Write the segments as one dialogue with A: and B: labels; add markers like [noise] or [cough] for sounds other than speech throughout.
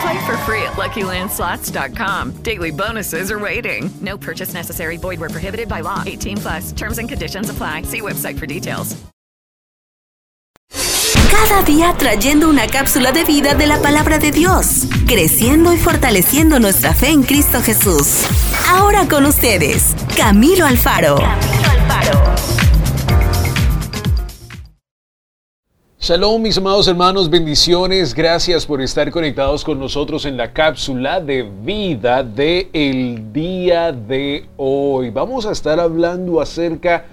A: Play for free at LuckyLandSlots.com. Daily bonuses are waiting. No purchase necessary. Void where prohibited by law. 18 plus. Terms and conditions apply. See website for details.
B: Cada día trayendo una cápsula de vida de la palabra de Dios, creciendo y fortaleciendo nuestra fe en Cristo Jesús. Ahora con ustedes, Camilo Alfaro. Camilo Alfaro.
C: Shalom mis amados hermanos, bendiciones, gracias por estar conectados con nosotros en la cápsula de vida de el día de hoy. Vamos a estar hablando acerca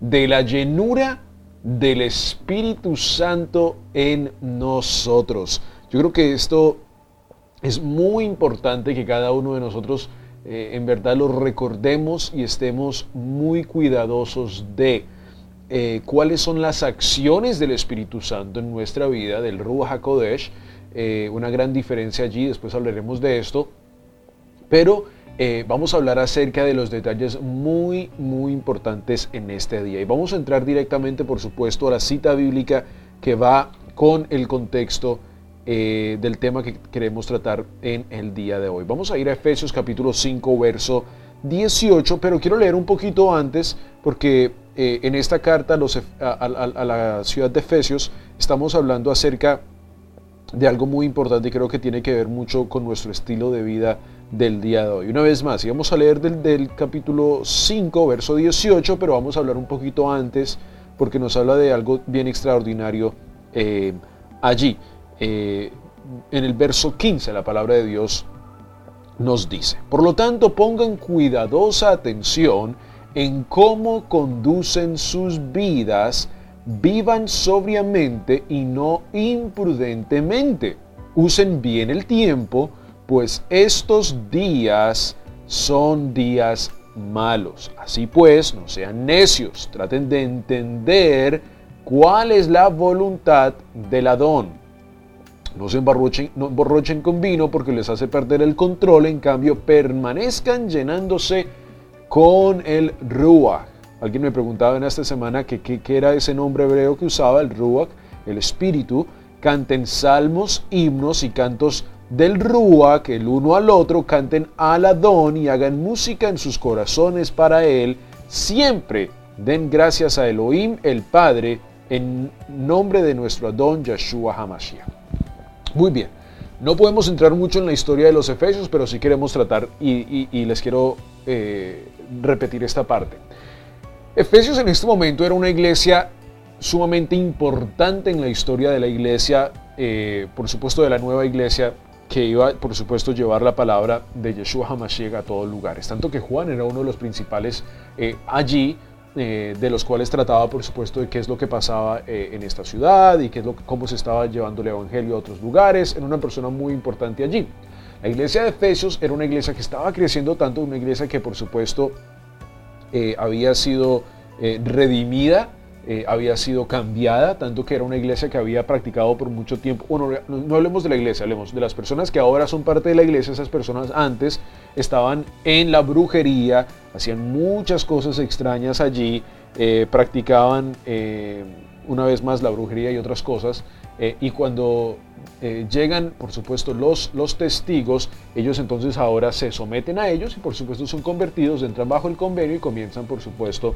C: de la llenura del Espíritu Santo en nosotros. Yo creo que esto es muy importante que cada uno de nosotros eh, en verdad lo recordemos y estemos muy cuidadosos de eh, cuáles son las acciones del Espíritu Santo en nuestra vida, del Ruach HaKodesh, eh, una gran diferencia allí, después hablaremos de esto, pero eh, vamos a hablar acerca de los detalles muy, muy importantes en este día. Y vamos a entrar directamente, por supuesto, a la cita bíblica que va con el contexto del tema que queremos tratar en el día de hoy. Vamos a ir a Efesios capítulo 5, verso 18, pero quiero leer un poquito antes porque eh, en esta carta a, la ciudad de Efesios estamos hablando acerca de algo muy importante y creo que tiene que ver mucho con nuestro estilo de vida del día de hoy. Una vez más, y vamos a leer del, capítulo 5, verso 18, pero vamos a hablar un poquito antes porque nos habla de algo bien extraordinario eh, allí. Eh, en el verso 15 la palabra de Dios nos dice, por lo tanto pongan cuidadosa atención en cómo conducen sus vidas, vivan sobriamente y no imprudentemente. Usen bien el tiempo, pues estos días son días malos. Así pues, no sean necios, traten de entender cuál es la voluntad del Adón. No se emborrochen, con vino porque les hace perder el control, en cambio permanezcan llenándose con el Ruach. Alguien me preguntaba en esta semana que qué era ese nombre hebreo que usaba el Ruach, el Espíritu. Canten salmos, himnos y cantos del Ruach, el uno al otro, canten al Adón y hagan música en sus corazones para Él. Siempre den gracias a Elohim, el Padre, en nombre de nuestro Adón Yeshua HaMashiach. Muy bien, no podemos entrar mucho en la historia de los Efesios, pero sí queremos tratar y, les quiero eh, repetir esta parte. Efesios en este momento era una iglesia sumamente importante en la historia de la iglesia, eh, por supuesto de la nueva iglesia, que iba, por supuesto, llevar la palabra de Yeshua HaMashiach a todos lugares. Tanto que Juan era uno de los principales eh, allí, eh, de los cuales trataba, por supuesto, de qué es lo que pasaba en esta ciudad y qué es lo, cómo se estaba llevando el Evangelio a otros lugares. Era una persona muy importante allí. La iglesia de Efesios era una iglesia que estaba creciendo tanto, una iglesia que por supuesto eh, había sido eh, redimida, eh, había sido cambiada, tanto que era una iglesia que había practicado por mucho tiempo. Bueno, no, hablemos de la iglesia, hablemos de las personas que ahora son parte de la iglesia. Esas personas antes estaban en la brujería, hacían muchas cosas extrañas allí, practicaban una vez más la brujería y otras cosas. Eh, y cuando eh, llegan, por supuesto, los, los testigos, ellos entonces ahora se someten a ellos y por supuesto son convertidos, entran bajo el convenio y comienzan, por supuesto,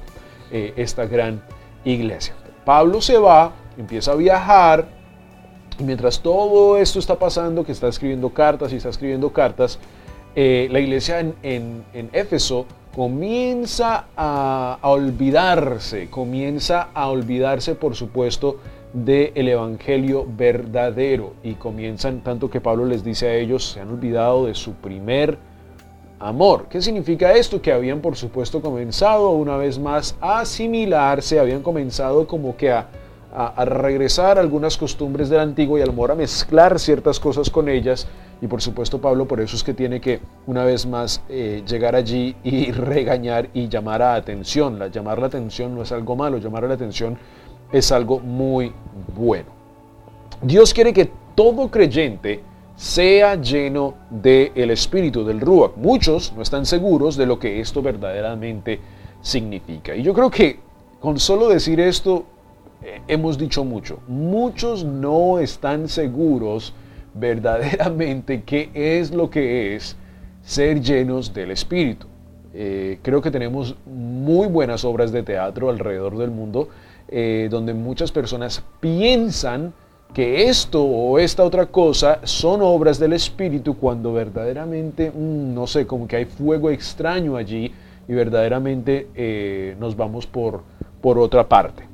C: eh, esta gran iglesia. Pablo se va, empieza a viajar, y mientras todo esto está pasando, que está escribiendo cartas y está escribiendo cartas, la iglesia en, en Éfeso comienza a, olvidarse, comienza a olvidarse, por supuesto, del evangelio verdadero y comienzan tanto que Pablo les dice a ellos se han olvidado de su primer amor. ¿Qué significa esto? Que habían por supuesto comenzado una vez más a asimilarse, habían comenzado como que a, a, regresar algunas costumbres del antiguo y a lo mejor a mezclar ciertas cosas con ellas. Y por supuesto Pablo por eso es que tiene que una vez más eh, llegar allí y [laughs] regañar y llamar a atención. La, llamar la atención no es algo malo, llamar la atención es algo muy bueno. Dios quiere que todo creyente sea lleno del espíritu del Ruach. Muchos no están seguros de lo que esto verdaderamente significa. Y yo creo que con solo decir esto eh, hemos dicho mucho. Muchos no están seguros verdaderamente qué es lo que es ser llenos del Espíritu. Eh, creo que tenemos muy buenas obras de teatro alrededor del mundo eh, donde muchas personas piensan que esto o esta otra cosa son obras del Espíritu cuando verdaderamente, mm, no sé, como que hay fuego extraño allí y verdaderamente nos vamos por, por otra parte.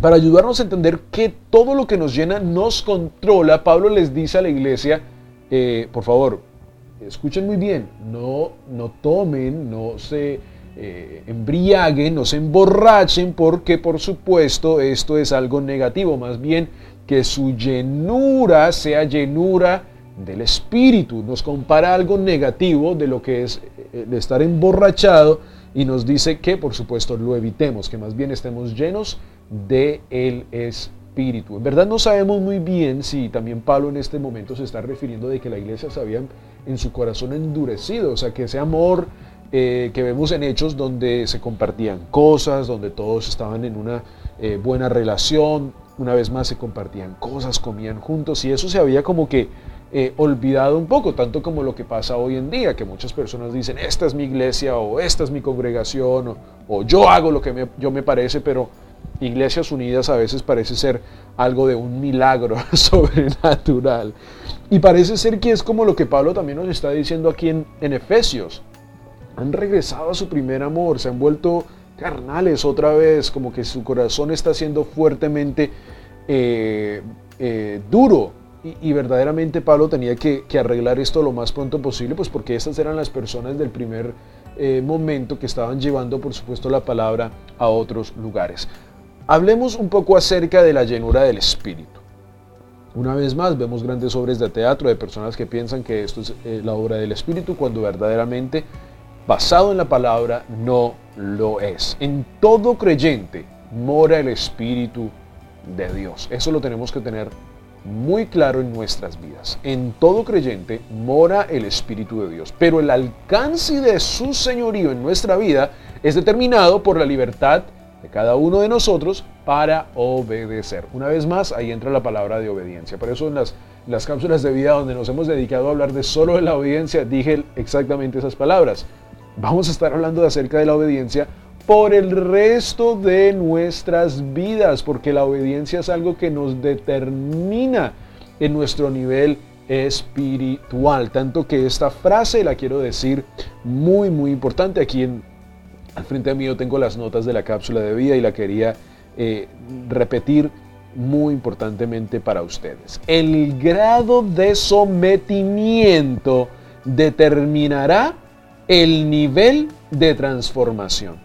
C: Para ayudarnos a entender que todo lo que nos llena nos controla, Pablo les dice a la iglesia, eh, por favor, escuchen muy bien, no, no tomen, no se eh, embriaguen, no se emborrachen, porque por supuesto esto es algo negativo, más bien que su llenura sea llenura del espíritu. Nos compara algo negativo de lo que es eh, estar emborrachado y nos dice que por supuesto lo evitemos, que más bien estemos llenos de Espíritu. En verdad no sabemos muy bien si también Pablo en este momento se está refiriendo de que la iglesia se había en su corazón endurecido, o sea, que ese amor eh, que vemos en hechos donde se compartían cosas, donde todos estaban en una eh, buena relación, una vez más se compartían cosas, comían juntos y eso se había como que eh, olvidado un poco, tanto como lo que pasa hoy en día, que muchas personas dicen, esta es mi iglesia o esta es mi congregación o, yo hago lo que yo me parece, pero Iglesias Unidas a veces parece ser algo de un milagro [laughs] sobrenatural. Y parece ser que es como lo que Pablo también nos está diciendo aquí en, Efesios. Han regresado a su primer amor, se han vuelto carnales otra vez, como que su corazón está siendo fuertemente eh, eh, duro. Y, verdaderamente Pablo tenía que, arreglar esto lo más pronto posible, pues porque estas eran las personas del primer eh, momento que estaban llevando, por supuesto, la palabra a otros lugares. Hablemos un poco acerca de la llenura del espíritu. Una vez más, vemos grandes obras de teatro de personas que piensan que esto es la obra del espíritu cuando verdaderamente, basado en la palabra, no lo es. En todo creyente mora el espíritu de Dios. Eso lo tenemos que tener muy claro en nuestras vidas. En todo creyente mora el Espíritu de Dios, pero el alcance de su señorío en nuestra vida es determinado por la libertad de cada uno de nosotros para obedecer. Una vez más, ahí entra la palabra de obediencia. Por eso en las, las cápsulas de vida donde nos hemos dedicado a hablar de solo de la obediencia, dije exactamente esas palabras. Vamos a estar hablando de acerca de la obediencia por el resto de nuestras vidas, porque la obediencia es algo que nos determina en nuestro nivel espiritual. Tanto que esta frase la quiero decir muy, muy importante aquí en al frente mío tengo las notas de la cápsula de vida y la quería eh, repetir muy importantemente para ustedes. El grado de sometimiento determinará el nivel de transformación.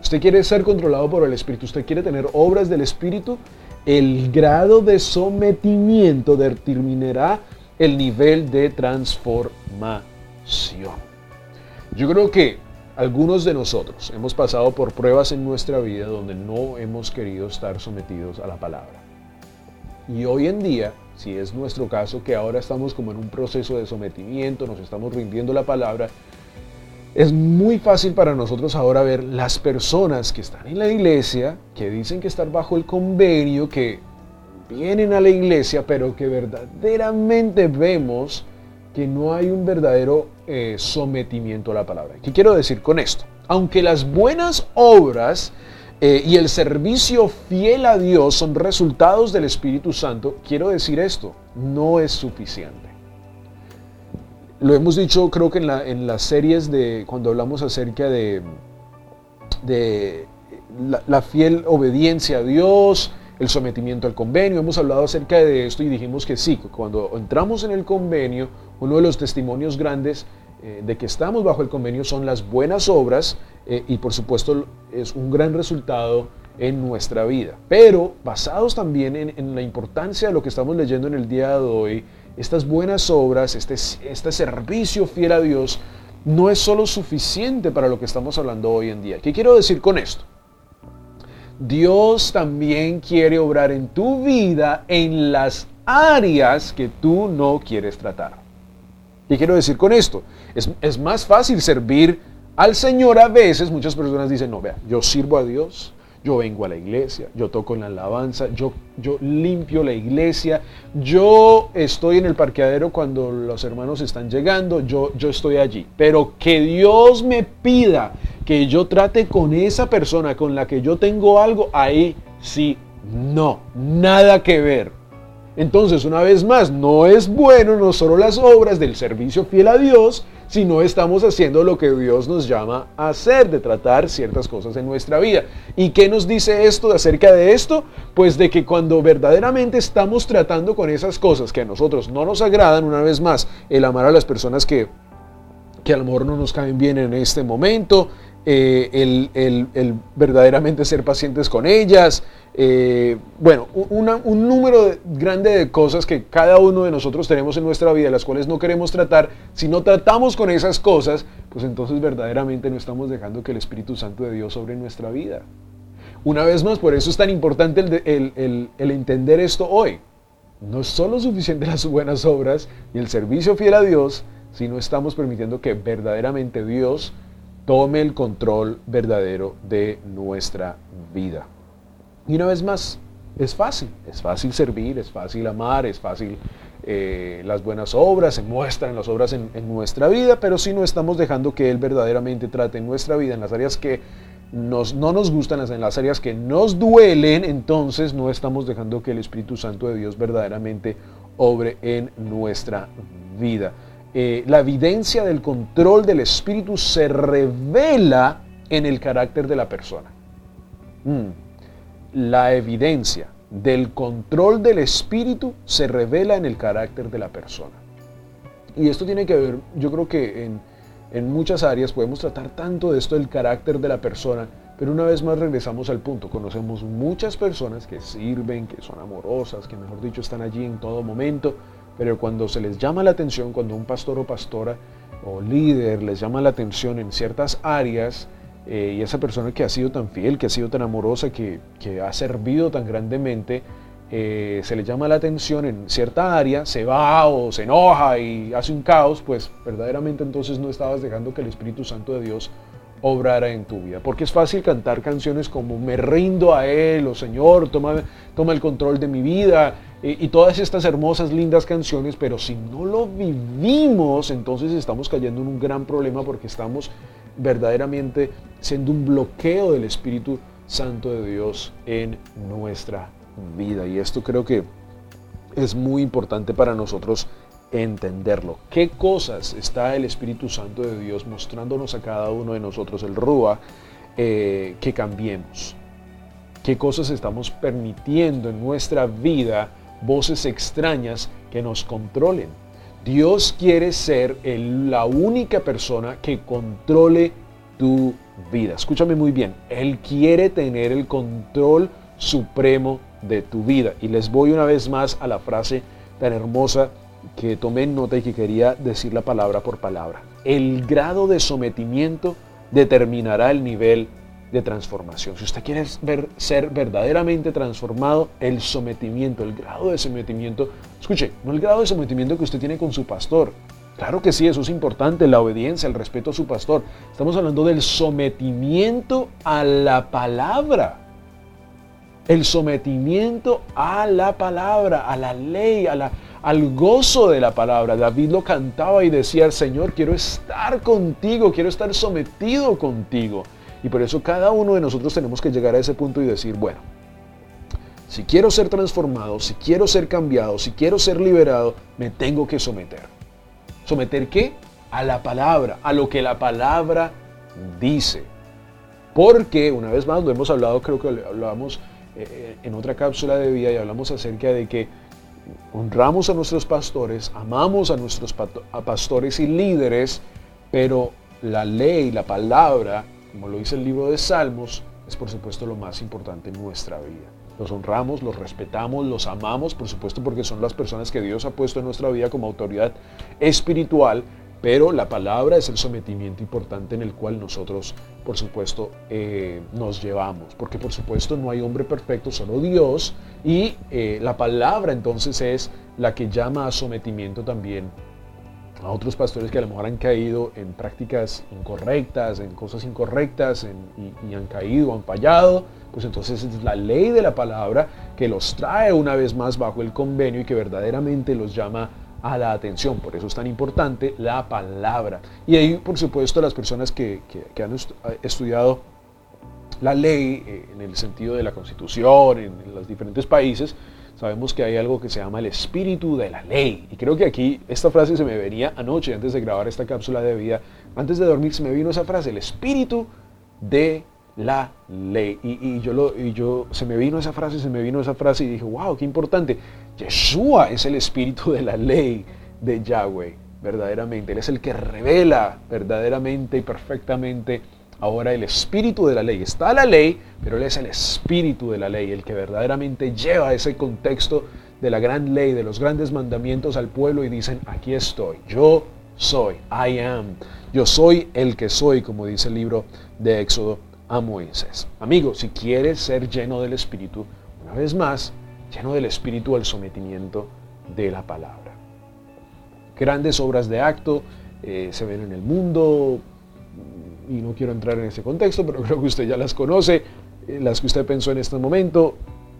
C: Usted quiere ser controlado por el Espíritu, usted quiere tener obras del Espíritu, el grado de sometimiento determinará el nivel de transformación. Yo creo que algunos de nosotros hemos pasado por pruebas en nuestra vida donde no hemos querido estar sometidos a la palabra. Y hoy en día, si es nuestro caso, que ahora estamos como en un proceso de sometimiento, nos estamos rindiendo la palabra, es muy fácil para nosotros ahora ver las personas que están en la iglesia, que dicen que están bajo el convenio, que vienen a la iglesia, pero que verdaderamente vemos que no hay un verdadero eh, sometimiento a la palabra. ¿Qué quiero decir con esto? Aunque las buenas obras eh, y el servicio fiel a Dios son resultados del Espíritu Santo, quiero decir esto, no es suficiente. Lo hemos dicho creo que en, las series de cuando hablamos acerca de, de la, fiel obediencia a Dios, el sometimiento al convenio, hemos hablado acerca de esto y dijimos que sí, cuando entramos en el convenio, uno de los testimonios grandes eh, de que estamos bajo el convenio son las buenas obras eh, y por supuesto es un gran resultado en nuestra vida. Pero basados también en, en la importancia de lo que estamos leyendo en el día de hoy, estas buenas obras, este, este servicio fiel a Dios, no es solo suficiente para lo que estamos hablando hoy en día. ¿Qué quiero decir con esto? Dios también quiere obrar en tu vida en las áreas que tú no quieres tratar. ¿Qué quiero decir con esto? Es, es más fácil servir al Señor a veces. Muchas personas dicen, no, vea, yo sirvo a Dios, yo vengo a la iglesia, yo toco en la alabanza, yo, yo limpio la iglesia, yo estoy en el parqueadero cuando los hermanos están llegando, yo, yo estoy allí. Pero que Dios me pida que yo trate con esa persona con la que yo tengo algo, ahí sí, no, nada que ver. Entonces, una vez más, no es bueno no solo las obras del servicio fiel a Dios, si no estamos haciendo lo que Dios nos llama a hacer, de tratar ciertas cosas en nuestra vida. ¿Y qué nos dice esto acerca de esto? Pues de que cuando verdaderamente estamos tratando con esas cosas que a nosotros no nos agradan, una vez más, el amar a las personas que, que a lo mejor no nos caen bien en este momento, eh, el, verdaderamente ser pacientes con ellas, eh, bueno, un número grande de cosas que cada uno de nosotros tenemos en nuestra vida, las cuales no queremos tratar, si no tratamos con esas cosas, pues entonces verdaderamente no estamos dejando que el Espíritu Santo de Dios sobre nuestra vida. Una vez más, por eso es tan importante el, el entender esto hoy. No es solo suficiente [laughs] las buenas obras y el servicio fiel a Dios, sino estamos permitiendo que verdaderamente Dios tome el control verdadero de nuestra vida. Y una vez más, es fácil, es fácil servir, es fácil amar, es fácil eh, las buenas obras, se muestran las obras en, nuestra vida, pero si no estamos dejando que Él verdaderamente trate en nuestra vida, en las áreas que nos, no nos gustan, en las áreas que nos duelen, entonces no estamos dejando que el Espíritu Santo de Dios verdaderamente obre en nuestra vida. Eh, la evidencia del control del espíritu se revela en el carácter de la persona. Mm. La evidencia del control del espíritu se revela en el carácter de la persona. Y esto tiene que ver, yo creo que en, en muchas áreas podemos tratar tanto de esto del carácter de la persona, pero una vez más regresamos al punto. Conocemos muchas personas que sirven, que son amorosas, que mejor dicho están allí en todo momento, pero cuando se les llama la atención, cuando un pastor o pastora o líder les llama la atención en ciertas áreas, eh, y esa persona que ha sido tan fiel, que ha sido tan amorosa, que, ha servido tan grandemente, eh, se le llama la atención en cierta área, se va o se enoja y hace un caos, pues verdaderamente entonces no estabas dejando que el Espíritu Santo de Dios obrara en tu vida. Porque es fácil cantar canciones como Me rindo a Él o Señor, toma, toma el control de mi vida, y todas estas hermosas, lindas canciones, pero si no lo vivimos, entonces estamos cayendo en un gran problema porque estamos verdaderamente siendo un bloqueo del Espíritu Santo de Dios en nuestra vida. Y esto creo que es muy importante para nosotros entenderlo. ¿Qué cosas está el Espíritu Santo de Dios mostrándonos a cada uno de nosotros, el Rúa, eh, que cambiemos? ¿Qué cosas estamos permitiendo en nuestra vida? Voces extrañas que nos controlen. Dios quiere ser la única persona que controle tu vida. Escúchame muy bien, Él quiere tener el control supremo de tu vida. Y les voy una vez más a la frase tan hermosa que tomé en nota y que quería decir la palabra por palabra. El grado de sometimiento determinará el nivel de transformación. Si usted quiere ver, ser verdaderamente transformado, el sometimiento, el grado de sometimiento, escuche, no el grado de sometimiento que usted tiene con su pastor, Claro que sí, eso es importante, la obediencia, el respeto a su pastor. Estamos hablando del sometimiento a la palabra. El sometimiento a la palabra, a la ley, a la, al gozo de la palabra. David lo cantaba y decía, Señor, quiero estar contigo, quiero estar sometido contigo. Y por eso cada uno de nosotros tenemos que llegar a ese punto y decir, bueno, si quiero ser transformado, si quiero ser cambiado, si quiero ser liberado, me tengo que someter. ¿Someter qué? A la palabra, a lo que la palabra dice. Porque, una vez más, lo hemos hablado, creo que lo hablábamos eh, en otra cápsula de vida y hablamos acerca de que honramos a nuestros pastores, amamos a nuestros pastores y líderes, pero la ley, la palabra, como lo dice el libro de Salmos, es por supuesto lo más importante en nuestra vida. Los honramos, los respetamos, los amamos, por supuesto porque son las personas que Dios ha puesto en nuestra vida como autoridad espiritual, pero la palabra es el sometimiento importante en el cual nosotros, por supuesto, eh, nos llevamos. Porque por supuesto no hay hombre perfecto, solo Dios. Y eh, la palabra entonces es la que llama a sometimiento también a otros pastores que a lo mejor han caído en prácticas incorrectas, en cosas incorrectas y, han caído, han fallado pues entonces es la ley de la palabra que los trae una vez más bajo el convenio y que verdaderamente los llama a la atención. Por eso es tan importante la palabra. Y ahí, por supuesto, las personas que, han estudiado la ley eh, en el sentido de la constitución, en, los diferentes países, sabemos que hay algo que se llama el espíritu de la ley. Y creo que aquí esta frase se me venía anoche antes de grabar esta cápsula de vida. Antes de dormir se me vino esa frase, el espíritu de la ley. Y, yo lo, y yo se me vino esa frase, se me vino esa frase y dije, wow, qué importante. Yeshua es el espíritu de la ley de Yahweh, verdaderamente. Él es el que revela verdaderamente y perfectamente ahora el espíritu de la ley. Está la ley, pero Él es el espíritu de la ley, el que verdaderamente lleva ese contexto de la gran ley, de los grandes mandamientos al pueblo y dicen, aquí estoy, yo soy, I am, yo soy el que soy, como dice el libro de Éxodo a Moisés. Amigo, si quieres ser lleno del Espíritu, una vez más, lleno del Espíritu al sometimiento de la palabra. Grandes obras de acto eh, se ven en el mundo, y no quiero entrar en ese contexto, pero [laughs] creo que usted ya las conoce, eh, las que usted pensó en este momento,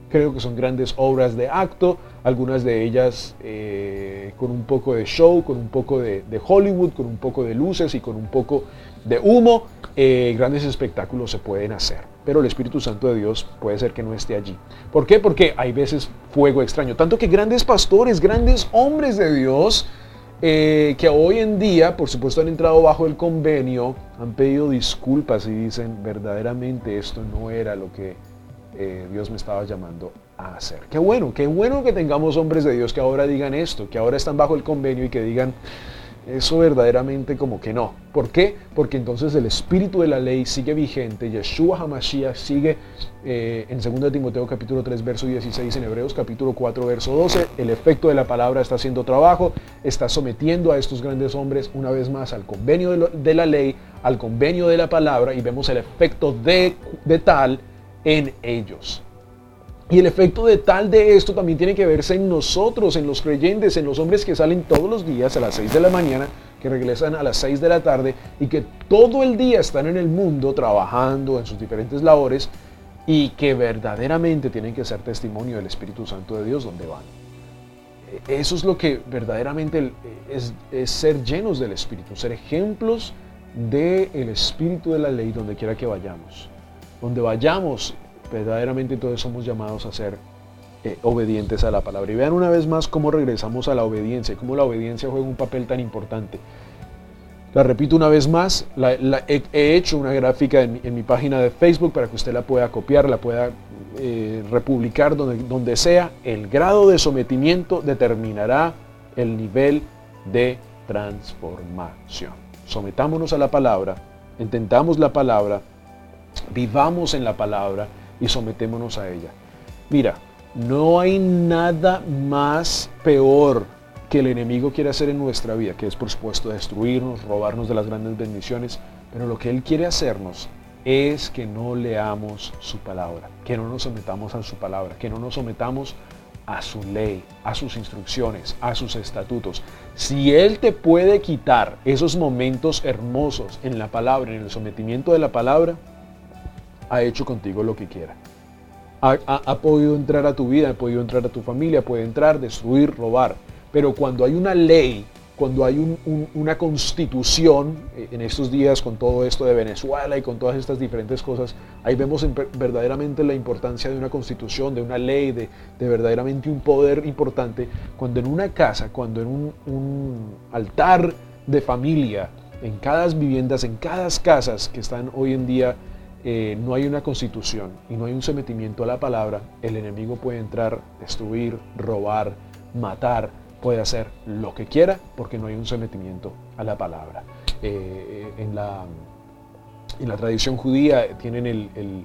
C: creo que son grandes obras de acto, algunas de ellas eh, con un poco de show, con un poco de, Hollywood, con un poco de luces y con un poco de humo, eh, grandes espectáculos se pueden hacer. Pero el Espíritu Santo de Dios puede ser que no esté allí. ¿Por qué? Porque hay veces fuego extraño. Tanto que grandes pastores, grandes hombres de Dios, eh, que hoy en día, por supuesto, han entrado bajo el convenio, han pedido disculpas y dicen, verdaderamente esto no era lo que eh, Dios me estaba llamando a hacer. Qué bueno, qué bueno que tengamos hombres de Dios que ahora digan esto, que ahora están bajo el convenio y que digan, eso verdaderamente como que no. ¿Por qué? Porque entonces el espíritu de la ley sigue vigente, Yeshua HaMashiach sigue eh, en 2 Timoteo capítulo 3 verso 16, en Hebreos capítulo 4 verso 12, el efecto de la palabra está haciendo trabajo, está sometiendo a estos grandes hombres una vez más al convenio de, la ley, al convenio de la palabra y vemos el efecto de, de tal en ellos. Y el efecto de tal de esto también tiene que verse en nosotros, en los creyentes, en los hombres que salen todos los días a las 6 de la mañana, que regresan a las 6 de la tarde y que todo el día están en el mundo trabajando en sus diferentes labores y que verdaderamente tienen que ser testimonio del Espíritu Santo de Dios donde van. Eso es lo que verdaderamente es, ser llenos del Espíritu, ser ejemplos del Espíritu de la ley donde quiera que vayamos. Donde vayamos verdaderamente todos somos llamados a ser eh, obedientes a la palabra. Y vean una vez más cómo regresamos a la obediencia, cómo la obediencia juega un papel tan importante. La repito una vez más, he, hecho una gráfica en, mi página de Facebook para que usted la pueda copiar, la pueda eh, republicar donde, donde sea. El grado de sometimiento determinará el nivel de transformación. Sometámonos a la palabra, intentamos la palabra, vivamos en la palabra y sometémonos a ella. Mira, no hay nada más peor que el enemigo quiere hacer en nuestra vida, que es por supuesto destruirnos, robarnos de las grandes bendiciones, pero lo que él quiere hacernos es que no leamos su palabra, que no nos sometamos a su palabra, que no nos sometamos a su ley, a sus instrucciones, a sus estatutos. Si Él te puede quitar esos momentos hermosos en la palabra, en el sometimiento de la palabra, ha hecho contigo lo que quiera. Ha, podido entrar a tu vida, ha podido entrar a tu familia, puede entrar, destruir, robar. Pero cuando hay una ley cuando hay una constitución, eh, en estos días con todo esto de Venezuela y con todas estas diferentes cosas, ahí vemos verdaderamente la importancia de una constitución, de una ley, de, verdaderamente un poder importante, cuando en una casa, cuando en un, altar de familia, en cada viviendas, en cada casas que están hoy en día, eh, no hay una constitución y no hay un sometimiento a la palabra, el enemigo puede entrar, destruir, robar, matar, puede hacer lo que quiera porque no hay un sometimiento a la palabra. Eh, en, la, en, la, tradición judía tienen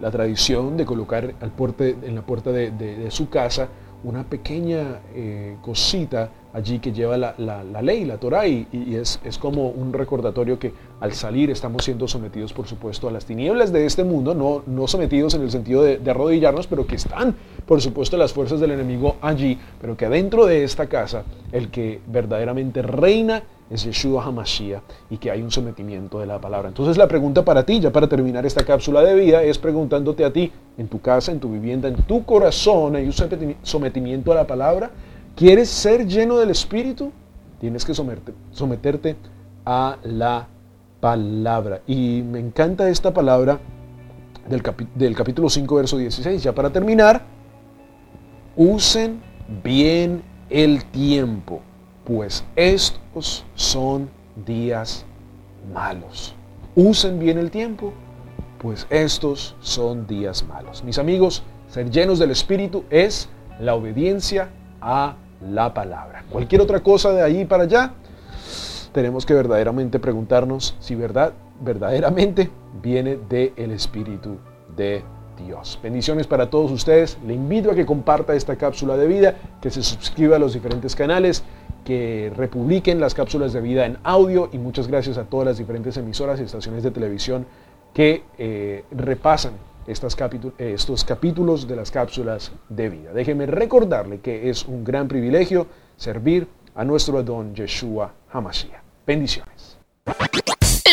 C: la tradición de colocar al en la puerta de, su casa una pequeña eh, cosita allí que lleva la, ley, la Torah, y, es, como un recordatorio que al salir estamos siendo sometidos, por supuesto, a las tinieblas de este mundo, no, no sometidos en el sentido de, de arrodillarnos, pero que están, por supuesto, las fuerzas del enemigo allí, pero que adentro de esta casa el que verdaderamente reina es Yeshua HaMashiach y que hay un sometimiento de la palabra. Entonces la pregunta para ti, ya para terminar esta cápsula de vida, es preguntándote a ti, en tu casa, en tu vivienda, en tu corazón, ¿hay un sometimiento a la palabra? ¿Quieres ser lleno del Espíritu? Tienes que someterte a la palabra. Y me encanta esta palabra del, capítulo 5, verso 16. Ya para terminar, usen bien el tiempo, pues estos son días malos. Usen bien el tiempo, pues estos son días malos. Mis amigos, ser llenos del Espíritu es la obediencia a la palabra. Cualquier otra cosa de ahí para allá, tenemos que verdaderamente preguntarnos si verdad, verdaderamente viene del Espíritu de Dios. Bendiciones para todos ustedes. Le invito a que comparta esta cápsula de vida, que se suscriba a los diferentes canales, que republiquen las cápsulas de vida en audio y muchas gracias a todas las diferentes emisoras y estaciones de televisión que eh, repasan eh, estos capítulos de las cápsulas de vida. Déjeme recordarle que es un gran privilegio servir a nuestro Adón Yeshua Hamashiach. Bendiciones.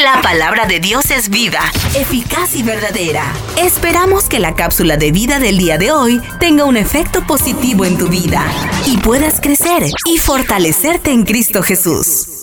B: La palabra de Dios es vida, eficaz y verdadera. Esperamos que la cápsula de vida del día de hoy tenga un efecto positivo en tu vida y puedas crecer y fortalecerte en Cristo Jesús.